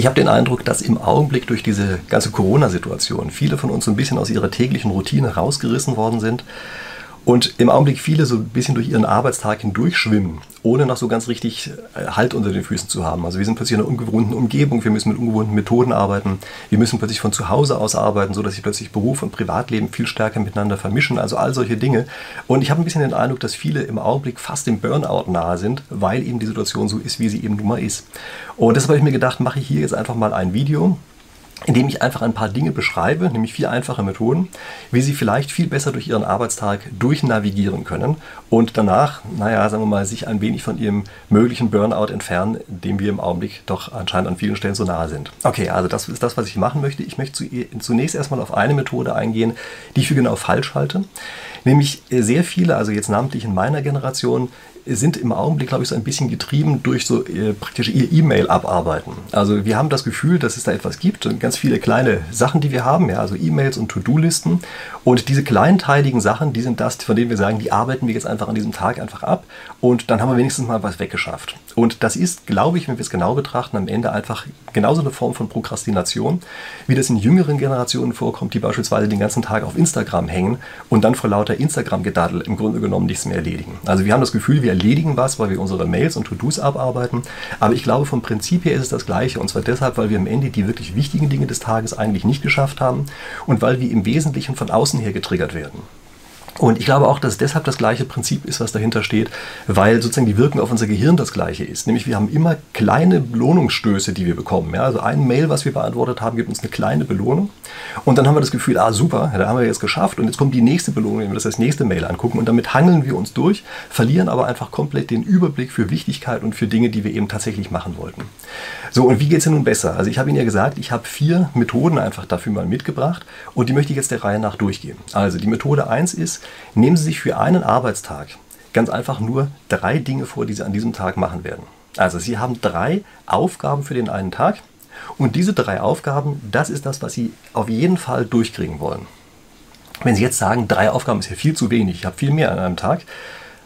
Ich habe den Eindruck, dass im Augenblick durch diese ganze Corona-Situation viele von uns so ein bisschen aus ihrer täglichen Routine rausgerissen worden sind und im Augenblick viele so ein bisschen durch ihren Arbeitstag hindurchschwimmen, ohne noch so ganz richtig äh, Halt unter den Füßen zu haben. Also wir sind plötzlich in einer ungewohnten Umgebung, wir müssen mit ungewohnten Methoden arbeiten, wir müssen plötzlich von zu Hause aus arbeiten, sodass sich plötzlich Beruf und Privatleben viel stärker miteinander vermischen, also all solche Dinge. Und ich habe ein bisschen den Eindruck, dass viele im Augenblick fast dem Burnout nahe sind, weil eben die Situation so ist, wie sie eben nun mal ist. Und deshalb habe ich mir gedacht, mache ich hier jetzt einfach mal ein Video, indem ich einfach ein paar Dinge beschreibe, nämlich vier einfache Methoden, wie Sie vielleicht viel besser durch Ihren Arbeitstag durchnavigieren können und danach, naja, sagen wir mal, sich ein wenig von Ihrem möglichen Burnout entfernen, dem wir im Augenblick doch anscheinend an vielen Stellen so nahe sind. Okay, also das ist das, was ich machen möchte. Ich möchte zunächst erstmal auf eine Methode eingehen, die ich für genau falsch halte. Nämlich sehr viele, also jetzt namentlich in meiner Generation, sind im Augenblick, glaube ich, so ein bisschen getrieben durch so äh, praktisch ihr E-Mail abarbeiten. Also wir haben das Gefühl, dass es da etwas gibt ganz viele kleine Sachen, die wir haben, ja, also E-Mails und To-Do-Listen. Und diese kleinteiligen Sachen, die sind das, von denen wir sagen, die arbeiten wir jetzt einfach an diesem Tag einfach ab und dann haben wir wenigstens mal was weggeschafft. Und das ist, glaube ich, wenn wir es genau betrachten, am Ende einfach genauso eine Form von Prokrastination, wie das in jüngeren Generationen vorkommt, die beispielsweise den ganzen Tag auf Instagram hängen und dann vor lauter Instagram-Gedaddel im Grunde genommen nichts mehr erledigen. Also wir haben das Gefühl, wir erledigen was, weil wir unsere Mails und To-Dos abarbeiten, aber ich glaube, vom Prinzip her ist es das Gleiche und zwar deshalb, weil wir am Ende die wirklich wichtigen Dinge des Tages eigentlich nicht geschafft haben und weil wir im Wesentlichen von außen her getriggert werden. Und ich glaube auch, dass es deshalb das gleiche Prinzip ist, was dahinter steht, weil sozusagen die Wirkung auf unser Gehirn das gleiche ist. Nämlich wir haben immer kleine Belohnungsstöße, die wir bekommen. Ja, also ein Mail, was wir beantwortet haben, gibt uns eine kleine Belohnung. Und dann haben wir das Gefühl, ah super, da haben wir jetzt geschafft. Und jetzt kommt die nächste Belohnung, wenn wir das als nächste Mail angucken. Und damit hangeln wir uns durch, verlieren aber einfach komplett den Überblick für Wichtigkeit und für Dinge, die wir eben tatsächlich machen wollten. So, und wie geht es denn nun besser? Also ich habe Ihnen ja gesagt, ich habe vier Methoden einfach dafür mal mitgebracht und die möchte ich jetzt der Reihe nach durchgehen. Also die Methode 1 ist, nehmen Sie sich für einen Arbeitstag ganz einfach nur drei Dinge vor, die Sie an diesem Tag machen werden. Also Sie haben drei Aufgaben für den einen Tag und diese drei Aufgaben, das ist das, was Sie auf jeden Fall durchkriegen wollen. Wenn Sie jetzt sagen, drei Aufgaben ist ja viel zu wenig, ich habe viel mehr an einem Tag,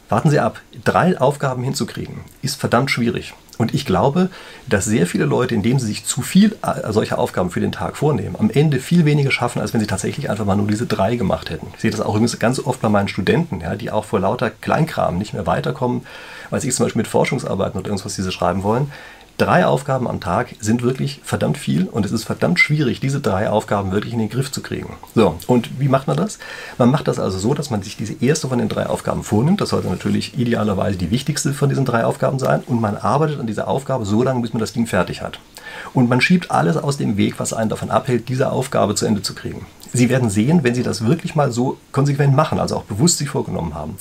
warten Sie ab. Drei Aufgaben hinzukriegen ist verdammt schwierig. Und ich glaube, dass sehr viele Leute, indem sie sich zu viel äh, solcher Aufgaben für den Tag vornehmen, am Ende viel weniger schaffen, als wenn sie tatsächlich einfach mal nur diese drei gemacht hätten. Ich sehe das auch übrigens ganz oft bei meinen Studenten, ja, die auch vor lauter Kleinkram nicht mehr weiterkommen, weil ich zum Beispiel mit Forschungsarbeiten oder irgendwas, die sie schreiben wollen, Drei Aufgaben am Tag sind wirklich verdammt viel und es ist verdammt schwierig, diese drei Aufgaben wirklich in den Griff zu kriegen. So, und wie macht man das? Man macht das also so, dass man sich diese erste von den drei Aufgaben vornimmt. Das sollte natürlich idealerweise die wichtigste von diesen drei Aufgaben sein und man arbeitet an dieser Aufgabe so lange, bis man das Ding fertig hat. Und man schiebt alles aus dem Weg, was einen davon abhält, diese Aufgabe zu Ende zu kriegen. Sie werden sehen, wenn Sie das wirklich mal so konsequent machen, also auch bewusst sich vorgenommen haben,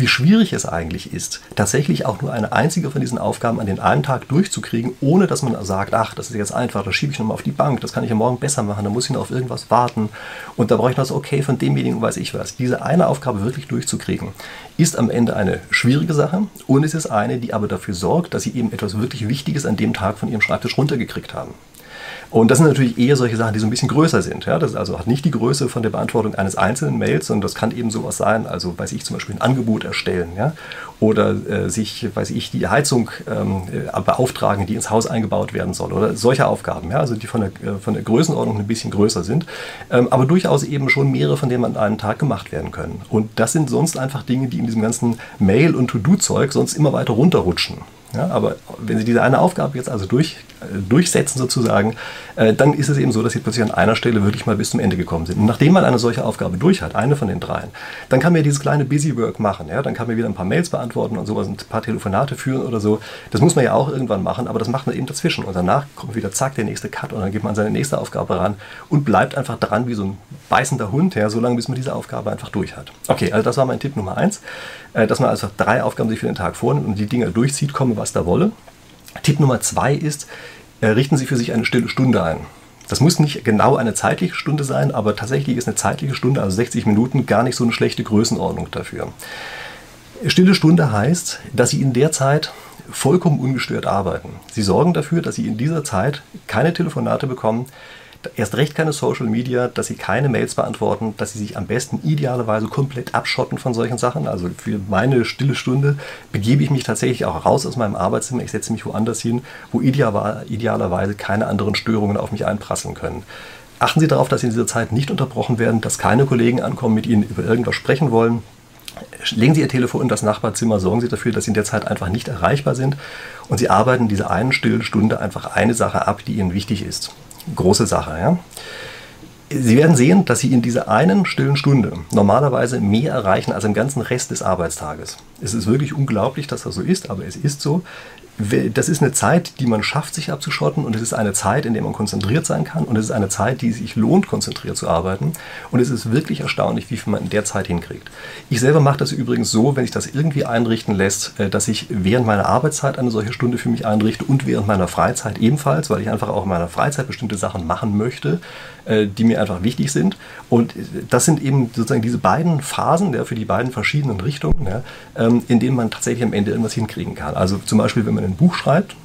wie schwierig es eigentlich ist, tatsächlich auch nur eine einzige von diesen Aufgaben an den einen Tag durchzukriegen, ohne dass man sagt, ach, das ist jetzt einfach, das schiebe ich nochmal auf die Bank, das kann ich ja morgen besser machen, da muss ich noch auf irgendwas warten und da brauche ich noch das Okay von demjenigen, weiß ich was. Diese eine Aufgabe wirklich durchzukriegen, ist am Ende eine schwierige Sache und es ist eine, die aber dafür sorgt, dass Sie eben etwas wirklich Wichtiges an dem Tag von Ihrem Schreibtisch runtergekriegt haben. Und das sind natürlich eher solche Sachen, die so ein bisschen größer sind. Ja? Das also hat nicht die Größe von der Beantwortung eines einzelnen Mails, sondern das kann eben sowas sein, also weiß ich zum Beispiel ein Angebot erstellen ja? oder äh, sich, weiß ich, die Heizung ähm, äh, beauftragen, die ins Haus eingebaut werden soll oder solche Aufgaben, ja? also die von der, äh, von der Größenordnung ein bisschen größer sind, ähm, aber durchaus eben schon mehrere von denen an einem Tag gemacht werden können. Und das sind sonst einfach Dinge, die in diesem ganzen Mail- und To-Do-Zeug sonst immer weiter runterrutschen. Ja, aber wenn Sie diese eine Aufgabe jetzt also durch, äh, durchsetzen sozusagen, äh, dann ist es eben so, dass Sie plötzlich an einer Stelle wirklich mal bis zum Ende gekommen sind. Und nachdem man eine solche Aufgabe durch hat, eine von den dreien, dann kann man ja dieses kleine Busy Work machen. Ja? Dann kann man wieder ein paar Mails beantworten und sowas, ein paar Telefonate führen oder so. Das muss man ja auch irgendwann machen, aber das macht man eben dazwischen. Und danach kommt wieder zack der nächste Cut und dann geht man an seine nächste Aufgabe ran und bleibt einfach dran wie so ein beißender Hund, ja, so lange bis man diese Aufgabe einfach durch hat. Okay, also das war mein Tipp Nummer eins, dass man also drei Aufgaben sich für den Tag vornimmt und die Dinge durchzieht, komme was da wolle. Tipp Nummer zwei ist, äh, richten Sie für sich eine stille Stunde ein. Das muss nicht genau eine zeitliche Stunde sein, aber tatsächlich ist eine zeitliche Stunde, also 60 Minuten, gar nicht so eine schlechte Größenordnung dafür. Stille Stunde heißt, dass Sie in der Zeit vollkommen ungestört arbeiten. Sie sorgen dafür, dass Sie in dieser Zeit keine Telefonate bekommen, erst recht keine Social Media, dass sie keine Mails beantworten, dass sie sich am besten idealerweise komplett abschotten von solchen Sachen. Also für meine stille Stunde begebe ich mich tatsächlich auch raus aus meinem Arbeitszimmer. Ich setze mich woanders hin, wo idealerweise keine anderen Störungen auf mich einprasseln können. Achten Sie darauf, dass Sie in dieser Zeit nicht unterbrochen werden, dass keine Kollegen ankommen, mit Ihnen über irgendwas sprechen wollen. Legen Sie Ihr Telefon in das Nachbarzimmer, sorgen Sie dafür, dass Sie in der Zeit einfach nicht erreichbar sind und Sie arbeiten diese einen stillen Stunde einfach eine Sache ab, die Ihnen wichtig ist. Große Sache, ja. Sie werden sehen, dass Sie in dieser einen stillen Stunde normalerweise mehr erreichen als im ganzen Rest des Arbeitstages. Es ist wirklich unglaublich, dass das so ist, aber es ist so das ist eine Zeit, die man schafft, sich abzuschotten und es ist eine Zeit, in der man konzentriert sein kann und es ist eine Zeit, die sich lohnt, konzentriert zu arbeiten und es ist wirklich erstaunlich, wie viel man in der Zeit hinkriegt. Ich selber mache das übrigens so, wenn sich das irgendwie einrichten lässt, äh, dass ich während meiner Arbeitszeit eine solche Stunde für mich einrichte und während meiner Freizeit ebenfalls, weil ich einfach auch in meiner Freizeit bestimmte Sachen machen möchte, äh, die mir einfach wichtig sind. Und das sind eben sozusagen diese beiden Phasen ja, für die beiden verschiedenen Richtungen, ja, ähm, in denen man tatsächlich am Ende irgendwas hinkriegen kann. Also zum Beispiel, wenn man ein Buch schreibt,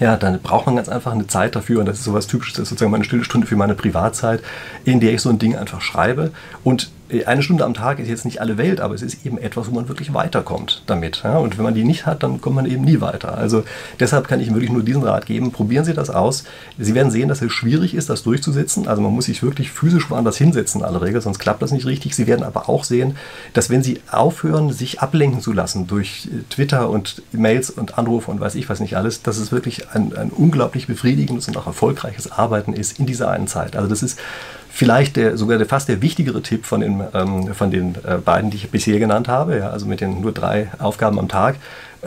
ja, dann braucht man ganz einfach eine Zeit dafür und das ist sowas Typisches, das ist sozusagen meine stille Stunde für meine Privatzeit, in der ich so ein Ding einfach schreibe. Und eine Stunde am Tag ist jetzt nicht alle Welt, aber es ist eben etwas, wo man wirklich weiterkommt damit. Ja? Und wenn man die nicht hat, dann kommt man eben nie weiter. Also deshalb kann ich wirklich nur diesen Rat geben, probieren Sie das aus. Sie werden sehen, dass es schwierig ist, das durchzusetzen. Also man muss sich wirklich physisch woanders hinsetzen in aller Regel, sonst klappt das nicht richtig. Sie werden aber auch sehen, dass wenn Sie aufhören, sich ablenken zu lassen durch Twitter und Mails und Anrufe und weiß ich was nicht alles, dass es wirklich ein, ein unglaublich befriedigendes und auch erfolgreiches Arbeiten ist in dieser einen Zeit. Also das ist vielleicht der, sogar der, fast der wichtigere Tipp von den, ähm, von den äh, beiden, die ich bisher genannt habe, ja, also mit den nur drei Aufgaben am Tag,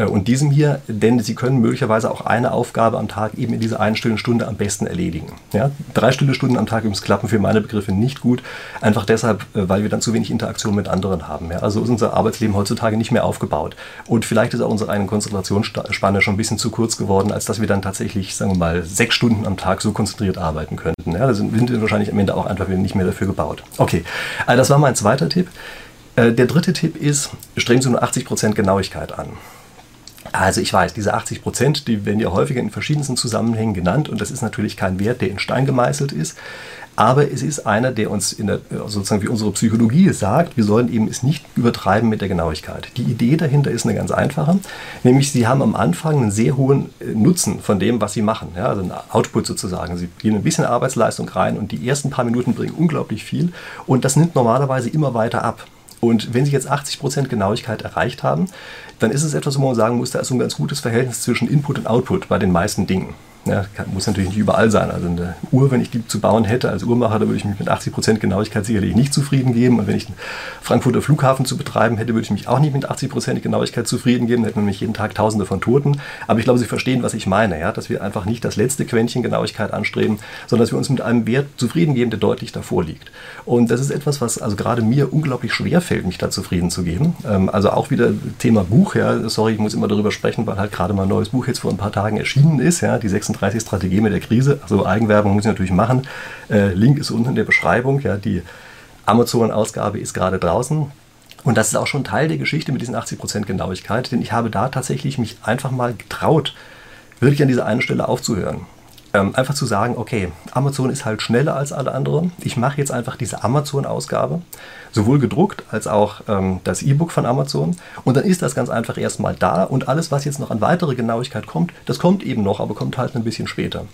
und diesem hier, denn Sie können möglicherweise auch eine Aufgabe am Tag eben in dieser einen stillen Stunde am besten erledigen. Ja? Drei stille Stunden am Tag übrigens klappen für meine Begriffe nicht gut, einfach deshalb, äh, weil wir dann zu wenig Interaktion mit anderen haben. Ja? Also ist unser Arbeitsleben heutzutage nicht mehr aufgebaut. Und vielleicht ist auch unsere eigene Konzentrationsspanne schon ein bisschen zu kurz geworden, als dass wir dann tatsächlich, sagen wir mal, sechs Stunden am Tag so konzentriert arbeiten könnten. Ja? Da sind wir wahrscheinlich am Ende auch einfach nicht mehr dafür gebaut. Okay, also das war mein zweiter Tipp. Äh, der dritte Tipp ist, streben Sie nur 80% Genauigkeit an. Also ich weiß, diese 80 Prozent, die werden ja häufiger in verschiedensten Zusammenhängen genannt und das ist natürlich kein Wert, der in Stein gemeißelt ist. Aber es ist einer, der uns in der, sozusagen wie unsere Psychologie sagt, wir sollen eben es nicht übertreiben mit der Genauigkeit. Die Idee dahinter ist eine ganz einfache, nämlich Sie haben am Anfang einen sehr hohen äh, Nutzen von dem, was Sie machen. Ja, also ein Output sozusagen. Sie gehen ein bisschen Arbeitsleistung rein und die ersten paar Minuten bringen unglaublich viel und das nimmt normalerweise immer weiter ab. Und wenn Sie jetzt 80% Genauigkeit erreicht haben, dann ist es etwas, wo man sagen muss, da ist so ein ganz gutes Verhältnis zwischen Input und Output bei den meisten Dingen. Ja, kann, muss natürlich nicht überall sein. Also eine Uhr, wenn ich die zu bauen hätte als Uhrmacher, da würde ich mich mit 80% Genauigkeit sicherlich nicht zufrieden geben. Und wenn ich einen Frankfurter Flughafen zu betreiben hätte, würde ich mich auch nicht mit 80% Genauigkeit zufrieden geben. Da hätten nämlich jeden Tag Tausende von Toten. Aber ich glaube, Sie verstehen, was ich meine. Ja? Dass wir einfach nicht das letzte Quäntchen Genauigkeit anstreben, sondern dass wir uns mit einem Wert zufrieden geben, der deutlich davor liegt. Und das ist etwas, was also gerade mir unglaublich schwer fällt, mich da zufrieden zu geben. Ähm, also auch wieder Thema Buch. Ja? Sorry, ich muss immer darüber sprechen, weil halt gerade mein neues Buch jetzt vor ein paar Tagen erschienen ist. Ja? Die 36 36 Strategie mit der Krise. Also Eigenwerbung muss ich natürlich machen. Äh, Link ist unten in der Beschreibung. Ja, die Amazon-Ausgabe ist gerade draußen. Und das ist auch schon Teil der Geschichte mit diesen 80% Genauigkeit, denn ich habe da tatsächlich mich einfach mal getraut, wirklich an dieser einen Stelle aufzuhören. Ähm, einfach zu sagen, okay, Amazon ist halt schneller als alle anderen. Ich mache jetzt einfach diese Amazon-Ausgabe sowohl gedruckt als auch ähm, das E-Book von Amazon. Und dann ist das ganz einfach erstmal da und alles, was jetzt noch an weitere Genauigkeit kommt, das kommt eben noch, aber kommt halt ein bisschen später.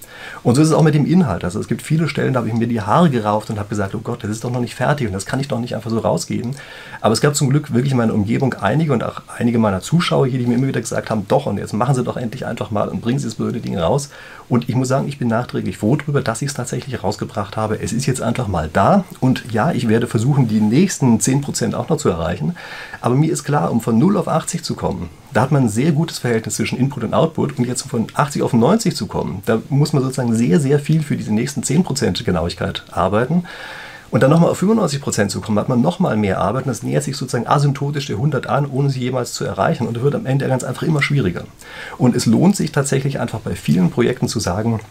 Und so ist es auch mit dem Inhalt. Also es gibt viele Stellen, da habe ich mir die Haare gerauft und habe gesagt, oh Gott, das ist doch noch nicht fertig und das kann ich doch nicht einfach so rausgeben. Aber es gab zum Glück wirklich in meiner Umgebung einige und auch einige meiner Zuschauer hier, die mir immer wieder gesagt haben, doch und jetzt machen Sie doch endlich einfach mal und bringen Sie das blöde Ding raus. Und ich muss sagen, ich bin nachträglich froh darüber, dass ich es tatsächlich rausgebracht habe. Es ist jetzt einfach mal da und ja, ich werde versuchen, die nächsten nächsten 10% auch noch zu erreichen. Aber mir ist klar, um von 0 auf 80 zu kommen, da hat man ein sehr gutes Verhältnis zwischen Input und Output. Und jetzt von 80 auf 90 zu kommen, da muss man sozusagen sehr, sehr viel für diese nächsten 10% Genauigkeit arbeiten. Und dann nochmal auf 95% zu kommen, hat man nochmal mehr Arbeit und das nähert sich sozusagen asymptotisch der 100 an, ohne sie jemals zu erreichen. Und das wird am Ende ganz einfach immer schwieriger. Und es lohnt sich tatsächlich einfach bei vielen Projekten zu sagen,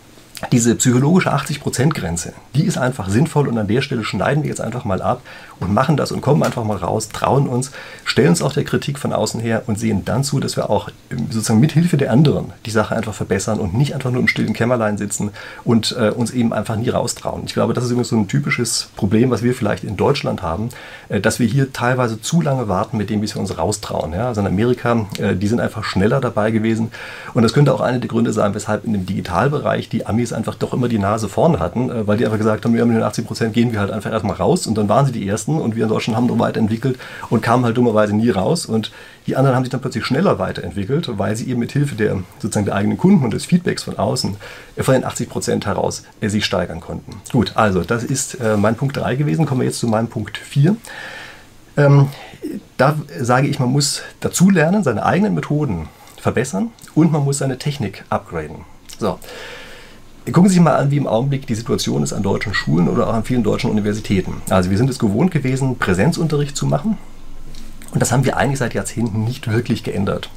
diese psychologische 80%-Grenze, die ist einfach sinnvoll und an der Stelle schneiden wir jetzt einfach mal ab und machen das und kommen einfach mal raus, trauen uns, stellen uns auch der Kritik von außen her und sehen dann zu, dass wir auch ähm, sozusagen mit Hilfe der anderen die Sache einfach verbessern und nicht einfach nur im stillen Kämmerlein sitzen und äh, uns eben einfach nie raustrauen. Ich glaube, das ist übrigens so ein typisches Problem, was wir vielleicht in Deutschland haben, äh, dass wir hier teilweise zu lange warten mit dem, bis wir uns raustrauen. Ja? Also in Amerika, äh, die sind einfach schneller dabei gewesen und das könnte auch eine der Gründe sein, weshalb in dem Digitalbereich die Amis einfach doch immer die Nase vorne hatten, äh, weil die einfach gesagt haben, ja, mit den 80 Prozent gehen wir halt einfach erstmal raus und dann waren sie die Ersten und wir in Deutschland haben noch weiterentwickelt und kamen halt dummerweise nie raus und die anderen haben sich dann plötzlich schneller weiterentwickelt, weil sie eben mit Hilfe der sozusagen der eigenen Kunden und des Feedbacks von außen äh, von den 80 Prozent heraus äh, sich steigern konnten. Gut, also das ist mein Punkt 3 gewesen. Kommen wir jetzt zu meinem Punkt 4. Ähm, da sage ich, man muss dazulernen, seine eigenen Methoden verbessern und man muss seine Technik upgraden. So, Gucken Sie sich mal an, wie im Augenblick die Situation ist an deutschen Schulen oder auch an vielen deutschen Universitäten. Also wir sind es gewohnt gewesen, Präsenzunterricht zu machen. Und das haben wir eigentlich seit Jahrzehnten nicht wirklich geändert.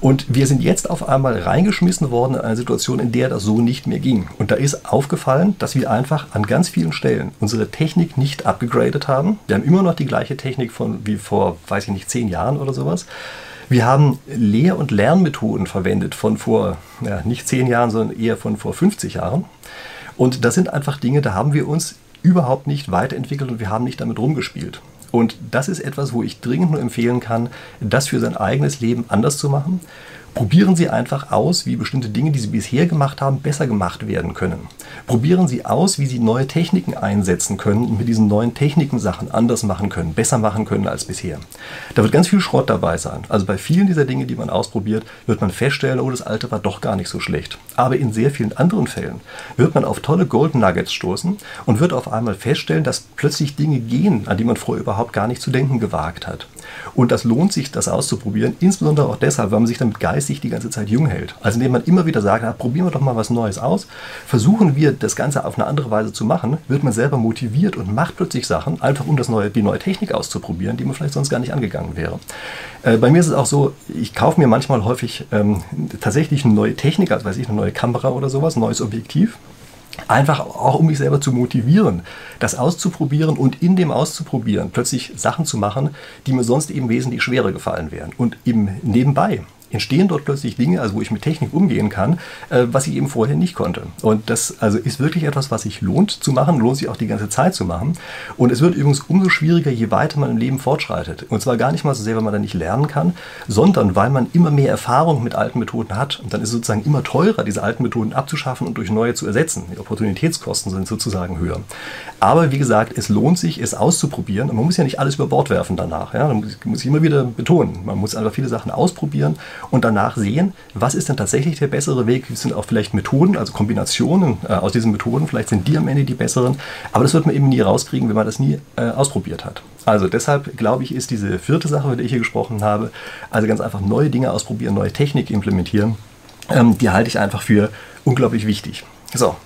Und wir sind jetzt auf einmal reingeschmissen worden in eine Situation, in der das so nicht mehr ging. Und da ist aufgefallen, dass wir einfach an ganz vielen Stellen unsere Technik nicht abgegradet haben. Wir haben immer noch die gleiche Technik von wie vor, weiß ich nicht, zehn Jahren oder sowas. Wir haben Lehr- und Lernmethoden verwendet von vor ja, nicht zehn Jahren, sondern eher von vor 50 Jahren. Und das sind einfach Dinge, da haben wir uns überhaupt nicht weiterentwickelt und wir haben nicht damit rumgespielt. Und das ist etwas, wo ich dringend nur empfehlen kann, das für sein eigenes Leben anders zu machen Probieren Sie einfach aus, wie bestimmte Dinge, die Sie bisher gemacht haben, besser gemacht werden können. Probieren Sie aus, wie Sie neue Techniken einsetzen können und mit diesen neuen Techniken Sachen anders machen können, besser machen können als bisher. Da wird ganz viel Schrott dabei sein. Also bei vielen dieser Dinge, die man ausprobiert, wird man feststellen, oh, das alte war doch gar nicht so schlecht. Aber in sehr vielen anderen Fällen wird man auf tolle Gold Nuggets stoßen und wird auf einmal feststellen, dass plötzlich Dinge gehen, an die man vorher überhaupt gar nicht zu denken gewagt hat. Und das lohnt sich, das auszuprobieren, insbesondere auch deshalb, weil man sich damit geistig die ganze Zeit jung hält. Also indem man immer wieder sagt, na, probieren wir doch mal was Neues aus, versuchen wir das Ganze auf eine andere Weise zu machen, wird man selber motiviert und macht plötzlich Sachen, einfach um das neue, die neue Technik auszuprobieren, die man vielleicht sonst gar nicht angegangen wäre. Äh, bei mir ist es auch so, ich kaufe mir manchmal häufig ähm, tatsächlich eine neue Technik, also weiß ich, eine neue Kamera oder sowas, ein neues Objektiv Einfach auch, um mich selber zu motivieren, das auszuprobieren und in dem Auszuprobieren plötzlich Sachen zu machen, die mir sonst eben wesentlich schwerer gefallen wären. Und eben nebenbei entstehen dort plötzlich Dinge, also wo ich mit Technik umgehen kann, äh, was ich eben vorher nicht konnte. Und das also ist wirklich etwas, was sich lohnt zu machen, lohnt sich auch die ganze Zeit zu machen. Und es wird übrigens umso schwieriger, je weiter man im Leben fortschreitet. Und zwar gar nicht mal so sehr, weil man da nicht lernen kann, sondern weil man immer mehr Erfahrung mit alten Methoden hat. Und dann ist es sozusagen immer teurer, diese alten Methoden abzuschaffen und durch neue zu ersetzen. Die Opportunitätskosten sind sozusagen höher. Aber wie gesagt, es lohnt sich, es auszuprobieren. Und man muss ja nicht alles über Bord werfen danach. Ja? Man muss ich immer wieder betonen. Man muss einfach viele Sachen ausprobieren und danach sehen, was ist denn tatsächlich der bessere Weg. Es sind auch vielleicht Methoden, also Kombinationen äh, aus diesen Methoden. Vielleicht sind die am Ende die besseren. Aber das wird man eben nie rauskriegen, wenn man das nie äh, ausprobiert hat. Also deshalb glaube ich, ist diese vierte Sache, über die ich hier gesprochen habe, also ganz einfach neue Dinge ausprobieren, neue Technik implementieren, ähm, die halte ich einfach für unglaublich wichtig. So,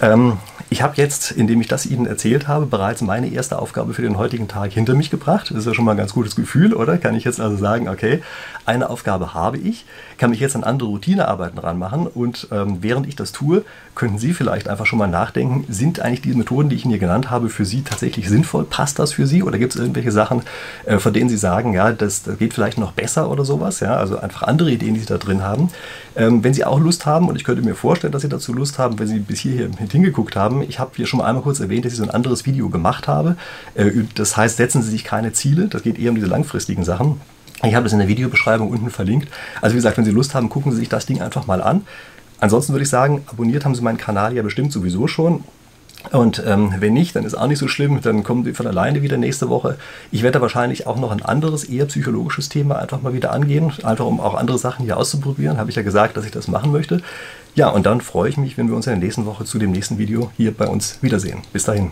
ähm, ich habe jetzt, indem ich das Ihnen erzählt habe, bereits meine erste Aufgabe für den heutigen Tag hinter mich gebracht. Das ist ja schon mal ein ganz gutes Gefühl, oder? Kann ich jetzt also sagen, okay, eine Aufgabe habe ich, kann mich jetzt an andere Routinearbeiten ranmachen und ähm, während ich das tue, könnten Sie vielleicht einfach schon mal nachdenken, sind eigentlich die Methoden, die ich Ihnen hier genannt habe, für Sie tatsächlich sinnvoll? Passt das für Sie? Oder gibt es irgendwelche Sachen, äh, von denen Sie sagen, ja, das, das, geht vielleicht noch besser oder sowas? Ja, also einfach andere Ideen, die Sie da drin haben. Ähm, wenn Sie auch Lust haben, und ich könnte mir vorstellen, dass Sie dazu Lust haben, wenn Sie bis hierher hingeguckt haben, ich habe hier schon mal einmal kurz erwähnt, dass ich so ein anderes Video gemacht habe. Äh, das heißt, setzen Sie sich keine Ziele. Das geht eher um diese langfristigen Sachen. Ich habe das in der Videobeschreibung unten verlinkt. Also wie gesagt, wenn Sie Lust haben, gucken Sie sich das Ding einfach mal an. Ansonsten würde ich sagen, abonniert haben Sie meinen Kanal ja bestimmt sowieso schon. Und ähm, wenn nicht, dann ist auch nicht so schlimm, dann kommen die von alleine wieder nächste Woche. Ich werde wahrscheinlich auch noch ein anderes, eher psychologisches Thema einfach mal wieder angehen, einfach um auch andere Sachen hier auszuprobieren. Habe ich ja gesagt, dass ich das machen möchte. Ja, und dann freue ich mich, wenn wir uns in der nächsten Woche zu dem nächsten Video hier bei uns wiedersehen. Bis dahin.